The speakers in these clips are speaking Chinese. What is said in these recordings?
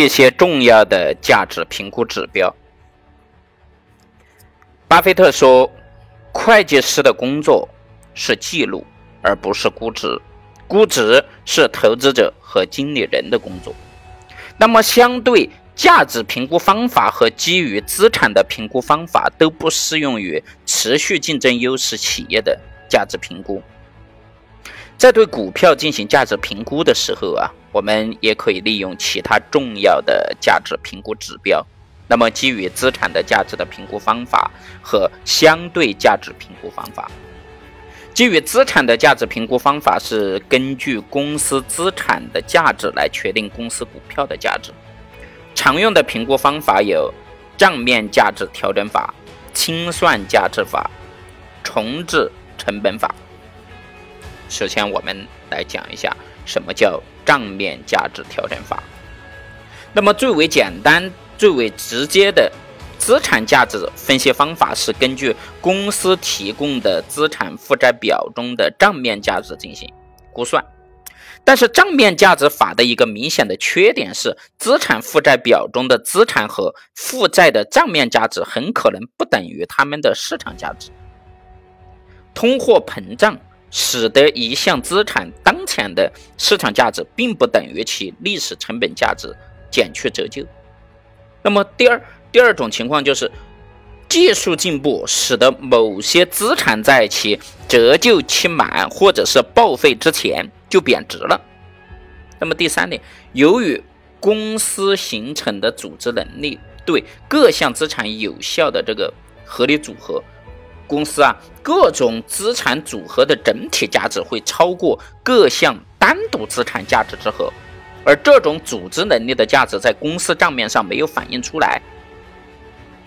一些重要的价值评估指标。巴菲特说：“会计师的工作是记录，而不是估值。估值是投资者和经理人的工作。”那么，相对价值评估方法和基于资产的评估方法都不适用于持续竞争优势企业的价值评估。在对股票进行价值评估的时候啊，我们也可以利用其他重要的价值评估指标。那么，基于资产的价值的评估方法和相对价值评估方法。基于资产的价值评估方法是根据公司资产的价值来确定公司股票的价值。常用的评估方法有账面价值调整法、清算价值法、重置成本法。首先，我们来讲一下什么叫账面价值调整法。那么，最为简单、最为直接的资产价值分析方法是根据公司提供的资产负债表中的账面价值进行估算。但是，账面价值法的一个明显的缺点是，资产负债表中的资产和负债的账面价值很可能不等于它们的市场价值。通货膨胀。使得一项资产当前的市场价值并不等于其历史成本价值减去折旧。那么第二第二种情况就是技术进步使得某些资产在其折旧期满或者是报废之前就贬值了。那么第三点，由于公司形成的组织能力对各项资产有效的这个合理组合。公司啊，各种资产组合的整体价值会超过各项单独资产价值之和，而这种组织能力的价值在公司账面上没有反映出来。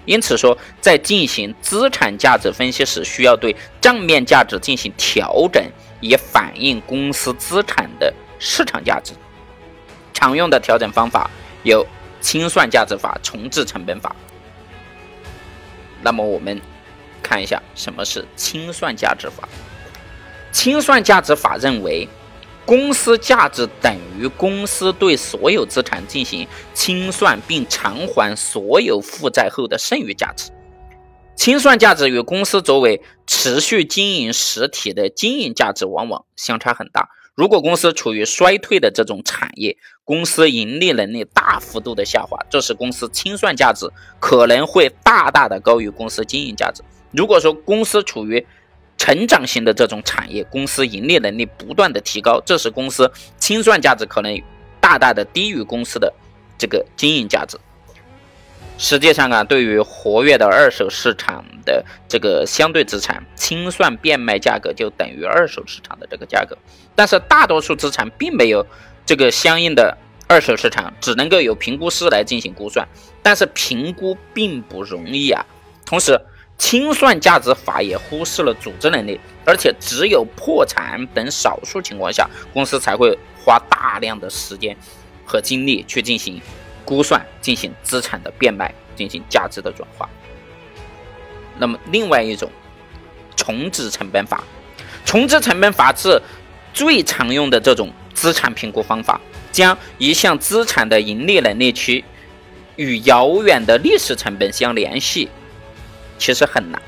因此说，在进行资产价值分析时，需要对账面价值进行调整，以反映公司资产的市场价值。常用的调整方法有清算价值法、重置成本法。那么我们。看一下什么是清算价值法。清算价值法认为，公司价值等于公司对所有资产进行清算并偿还所有负债后的剩余价值。清算价值与公司作为持续经营实体的经营价值往往相差很大。如果公司处于衰退的这种产业，公司盈利能力大幅度的下滑，这时公司清算价值可能会大大的高于公司经营价值。如果说公司处于成长型的这种产业，公司盈利能力不断的提高，这时公司清算价值可能大大的低于公司的这个经营价值。实际上啊，对于活跃的二手市场的这个相对资产，清算变卖价格就等于二手市场的这个价格。但是大多数资产并没有这个相应的二手市场，只能够由评估师来进行估算。但是评估并不容易啊，同时。清算价值法也忽视了组织能力，而且只有破产等少数情况下，公司才会花大量的时间和精力去进行估算、进行资产的变卖、进行价值的转化。那么，另外一种重置成本法，重置成本法是最常用的这种资产评估方法，将一项资产的盈利能力区与遥远的历史成本相联系。其实很难，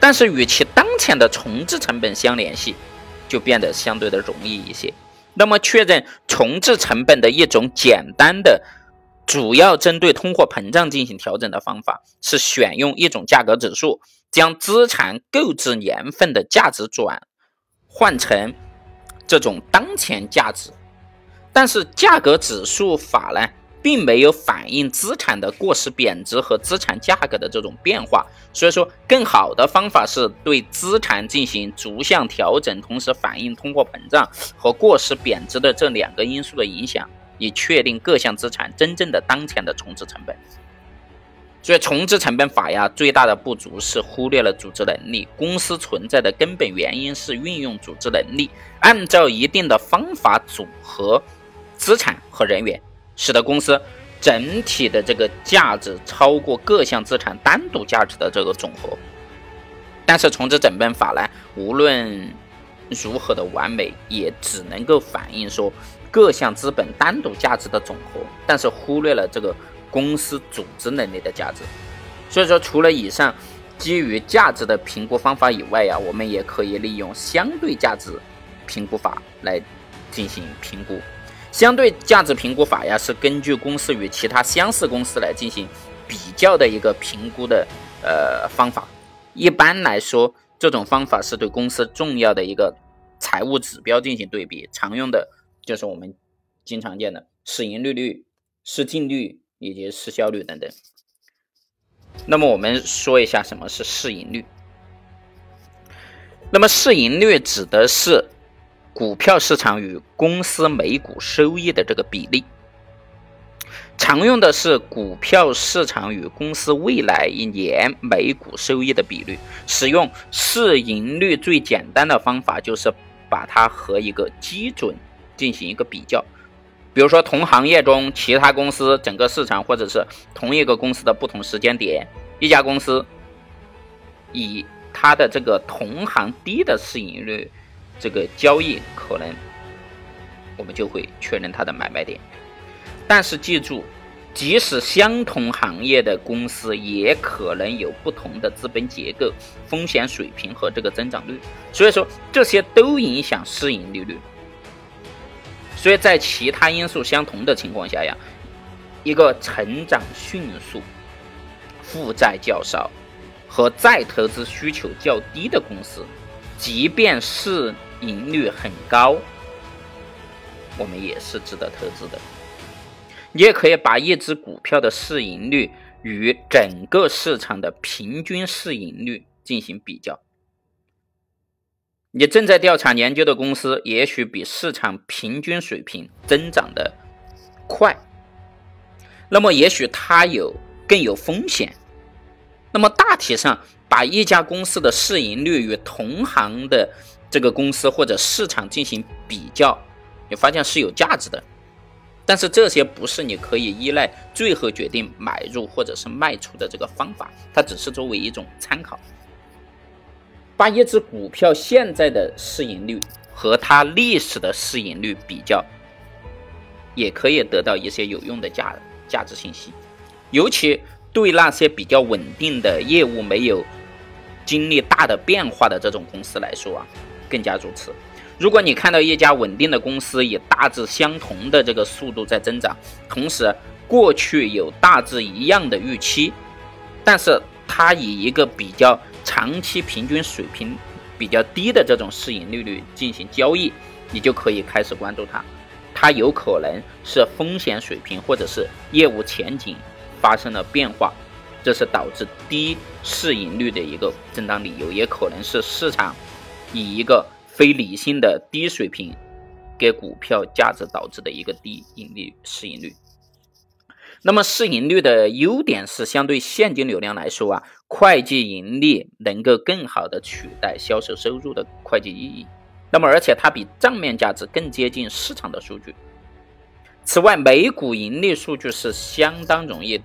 但是与其当前的重置成本相联系，就变得相对的容易一些。那么，确认重置成本的一种简单的、主要针对通货膨胀进行调整的方法，是选用一种价格指数，将资产购置年份的价值转换成这种当前价值。但是，价格指数法呢？并没有反映资产的过时贬值和资产价格的这种变化，所以说更好的方法是对资产进行逐项调整，同时反映通货膨胀和过时贬值的这两个因素的影响，以确定各项资产真正的当前的重置成本。所以重置成本法呀，最大的不足是忽略了组织能力。公司存在的根本原因是运用组织能力，按照一定的方法组合资产和人员。使得公司整体的这个价值超过各项资产单独价值的这个总和。但是重置成本法呢，无论如何的完美，也只能够反映说各项资本单独价值的总和，但是忽略了这个公司组织能力的价值。所以说，除了以上基于价值的评估方法以外呀，我们也可以利用相对价值评估法来进行评估。相对价值评估法呀，是根据公司与其他相似公司来进行比较的一个评估的呃方法。一般来说，这种方法是对公司重要的一个财务指标进行对比，常用的就是我们经常见的市盈率率、市净率以及市销率等等。那么我们说一下什么是市盈率。那么市盈率指的是股票市场与公司每股收益的这个比例。常用的是股票市场与公司未来一年每股收益的比率。使用市盈率最简单的方法就是把它和一个基准进行一个比较。比如说同行业中其他公司整个市场，或者是同一个公司的不同时间点，一家公司以它的这个同行低的市盈率这个交易，可能我们就会确认它的买卖点。但是记住，即使相同行业的公司，也可能有不同的资本结构、风险水平和这个增长率，所以说这些都影响市盈利率。所以在其他因素相同的情况下呀，一个成长迅速、负债较少和再投资需求较低的公司，即便市盈率很高，我们也是值得投资的。你也可以把一只股票的市盈率与整个市场的平均市盈率进行比较。你正在调查研究的公司，也许比市场平均水平增长的快，那么也许它有更有风险。那么大体上，把一家公司的市盈率与同行的这个公司或者市场进行比较，你发现是有价值的。但是这些不是你可以依赖最后决定买入或者是卖出的这个方法，它只是作为一种参考。把一只股票现在的市盈率和它历史的市盈率比较，也可以得到一些有用的价价值信息。尤其对那些比较稳定的业务没有经历大的变化的这种公司来说啊，更加如此。如果你看到一家稳定的公司以大致相同的这个速度在增长，同时过去有大致一样的预期，但是它以一个比较长期平均水平比较低的这种市盈率率进行交易，你就可以开始关注它。它有可能是风险水平或者是业务前景发生了变化，这是导致低市盈率的一个正当理由，也可能是市场以一个。非理性的低水平给股票价值导致的一个低盈利市盈率。那么市盈率的优点是，相对现金流量来说啊，会计盈利能够更好的取代销售收入的会计意义。那么而且它比账面价值更接近市场的数据。此外，每股盈利数据是相当容易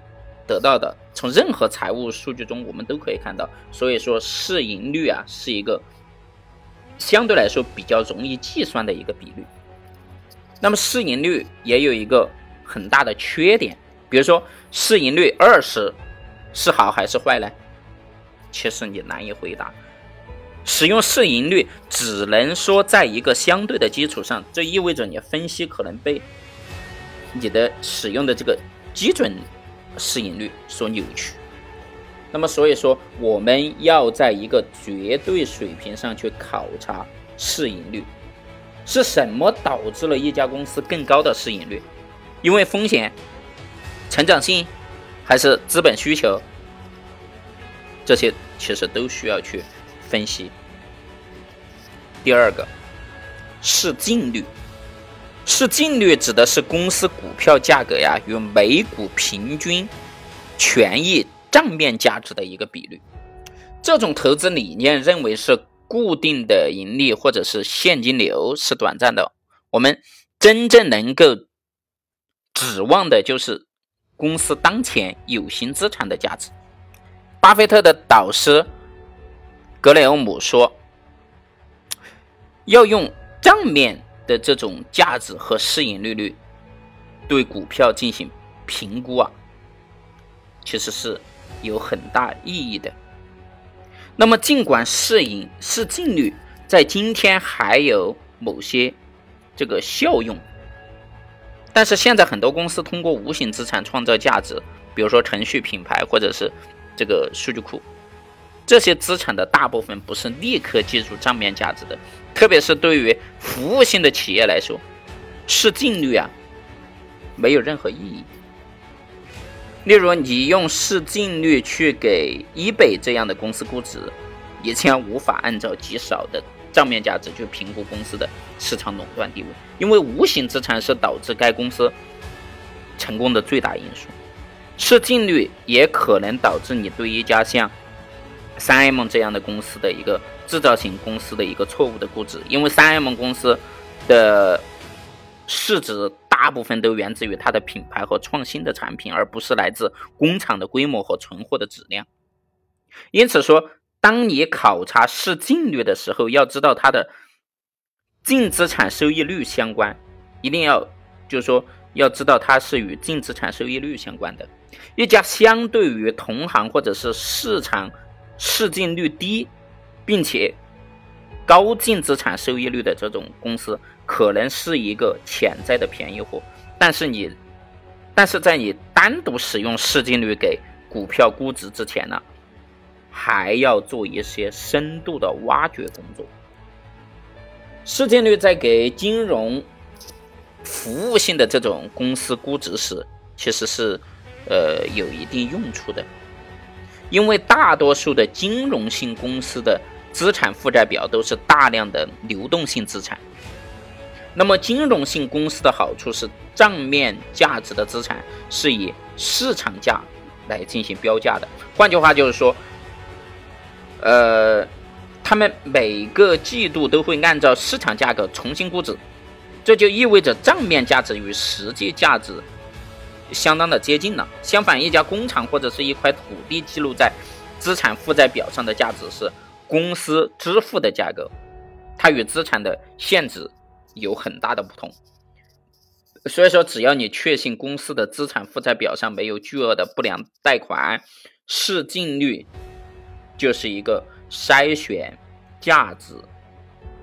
得到的，从任何财务数据中我们都可以看到。所以说市盈率啊是一个。相对来说比较容易计算的一个比率，那么市盈率也有一个很大的缺点，比如说市盈率二十是好还是坏呢？其实你难以回答。使用市盈率只能说在一个相对的基础上，这意味着你分析可能被你的使用的这个基准市盈率所扭曲。那么，所以说我们要在一个绝对水平上去考察市盈率，是什么导致了一家公司更高的市盈率？因为风险、成长性，还是资本需求？这些其实都需要去分析。第二个，市净率，市净率指的是公司股票价格呀与每股平均权益。账面价值的一个比率，这种投资理念认为是固定的盈利或者是现金流是短暂的，我们真正能够指望的就是公司当前有形资产的价值。巴菲特的导师格雷厄姆说：“要用账面的这种价值和市盈率率对股票进行评估啊，其实是有很大意义的。那么，尽管市盈市净率在今天还有某些这个效用，但是现在很多公司通过无形资产创造价值，比如说程序、品牌或者是这个数据库。这些资产的大部分不是立刻计入账面价值的，特别是对于服务性的企业来说，市净率啊没有任何意义。例如，你用市净率去给 eBay 这样的公司估值，你将无法按照极少的账面价值去评估公司的市场垄断地位，因为无形资产是导致该公司成功的最大因素。市净率也可能导致你对一家像三 M 这样的公司的一个制造型公司的一个错误的估值，因为三 M 公司的市值大部分都源自于它的品牌和创新的产品，而不是来自工厂的规模和存货的质量。因此说，当你考察市净率的时候，要知道它的净资产收益率相关，一定要就是说要知道它是与净资产收益率相关的。一家相对于同行或者是市场。市净率低，并且高净资产收益率的这种公司，可能是一个潜在的便宜货。但是你，但是在你单独使用市净率给股票估值之前呢，还要做一些深度的挖掘工作。市净率在给金融服务性的这种公司估值时，其实是呃有一定用处的。因为大多数的金融性公司的资产负债表都是大量的流动性资产，那么金融性公司的好处是账面价值的资产是以市场价来进行标价的，换句话就是说，呃，他们每个季度都会按照市场价格重新估值，这就意味着账面价值与实际价值。相当的接近了。相反，一家工厂或者是一块土地记录在资产负债表上的价值是公司支付的价格，它与资产的现值有很大的不同。所以说，只要你确信公司的资产负债表上没有巨额的不良贷款，市净率就是一个筛选价值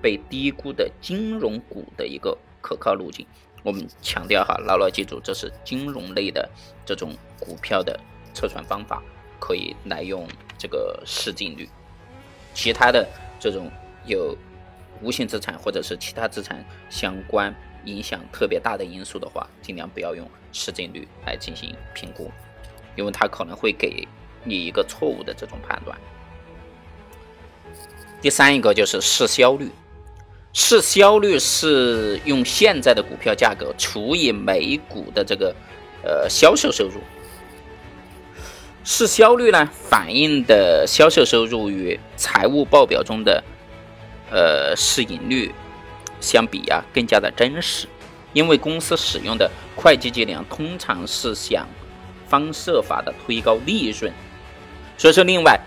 被低估的金融股的一个可靠路径。我们强调哈，牢牢记住，这是金融类的这种股票的测算方法，可以来用这个市净率。其他的这种有无形资产或者是其他资产相关影响特别大的因素的话，尽量不要用市净率来进行评估，因为它可能会给你一个错误的这种判断。第三一个就是市销率。市销率是用现在的股票价格除以每股的这个呃销售收入。市销率呢，反映的销售收入与财务报表中的呃市盈率相比啊更加的真实，因为公司使用的会计计量通常是想方设法的推高利润，所以说另外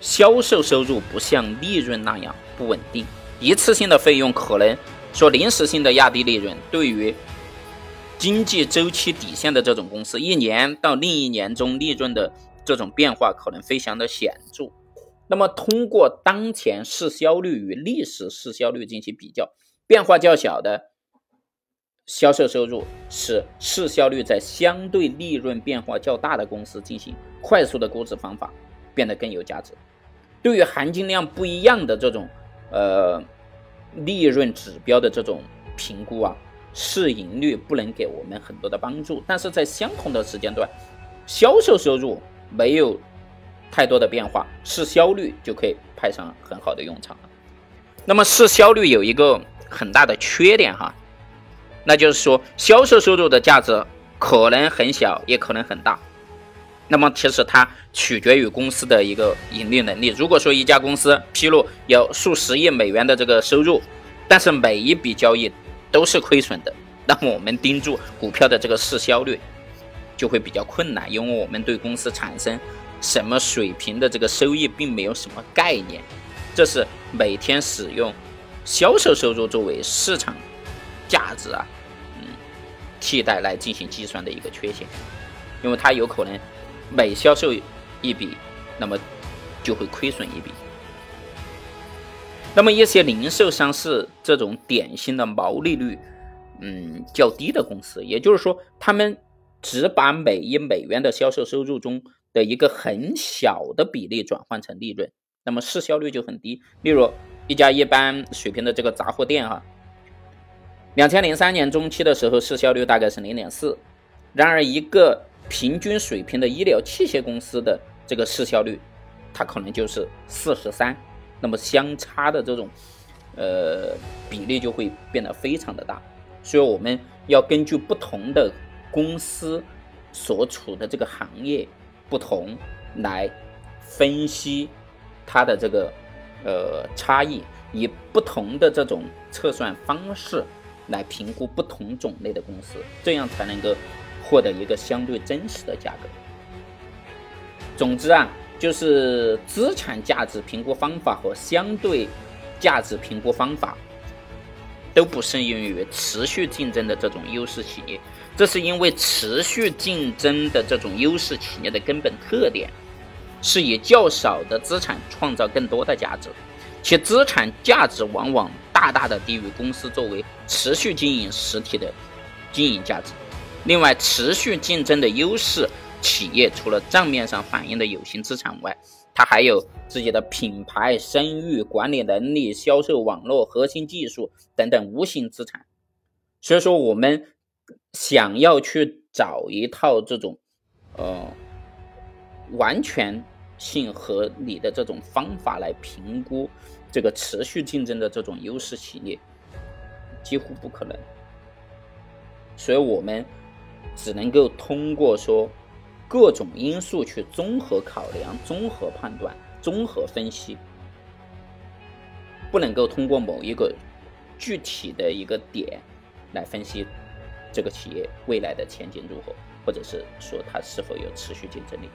销售收入不像利润那样不稳定。一次性的费用可能说临时性的压低利润，对于经济周期底线的这种公司，一年到另一年中利润的这种变化可能非常的显著。那么，通过当前市销率与历史市销率进行比较，变化较小的销售收入，使市销率在相对利润变化较大的公司进行快速的估值方法变得更有价值。对于含金量不一样的这种。呃，利润指标的这种评估啊，市盈率不能给我们很多的帮助。但是在相同的时间段，销售收入没有太多的变化，市销率就可以派上很好的用场了。那么市销率有一个很大的缺点哈，那就是说销售收入的价值可能很小，也可能很大。那么其实它取决于公司的一个盈利能力。如果说一家公司披露有数十亿美元的这个收入，但是每一笔交易都是亏损的，那么我们盯住股票的这个市销率就会比较困难，因为我们对公司产生什么水平的这个收益并没有什么概念。这是每天使用销售收入作为市场价值啊，嗯，替代来进行计算的一个缺陷，因为它有可能每销售一笔，那么就会亏损一笔。那么一些零售商是这种典型的毛利率嗯较低的公司，也就是说，他们只把每一美元的销售收入中的一个很小的比例转换成利润，那么市销率就很低。例如一家一般水平的这个杂货店哈，两千零三年中期的时候市销率大概是零点四，然而一个平均水平的医疗器械公司的这个市销率，它可能就是四十三。那么相差的这种，呃，比例就会变得非常的大，所以我们要根据不同的公司所处的这个行业不同来分析它的这个呃差异，以不同的这种测算方式来评估不同种类的公司，这样才能够获得一个相对真实的价格。总之啊。就是资产价值评估方法和相对价值评估方法都不适用于持续竞争的这种优势企业，这是因为持续竞争的这种优势企业的根本特点是以较少的资产创造更多的价值，其资产价值往往大大的低于公司作为持续经营实体的经营价值。另外，持续竞争的优势。企业除了账面上反映的有形资产外，它还有自己的品牌、声誉、管理能力、销售网络、核心技术等等无形资产。所以说，我们想要去找一套这种呃完全性合理的这种方法来评估这个持续竞争的这种优势企业，几乎不可能。所以我们只能够通过说。各种因素去综合考量、综合判断、综合分析，不能够通过某一个具体的一个点来分析这个企业未来的前景如何，或者是说它是否有持续竞争力。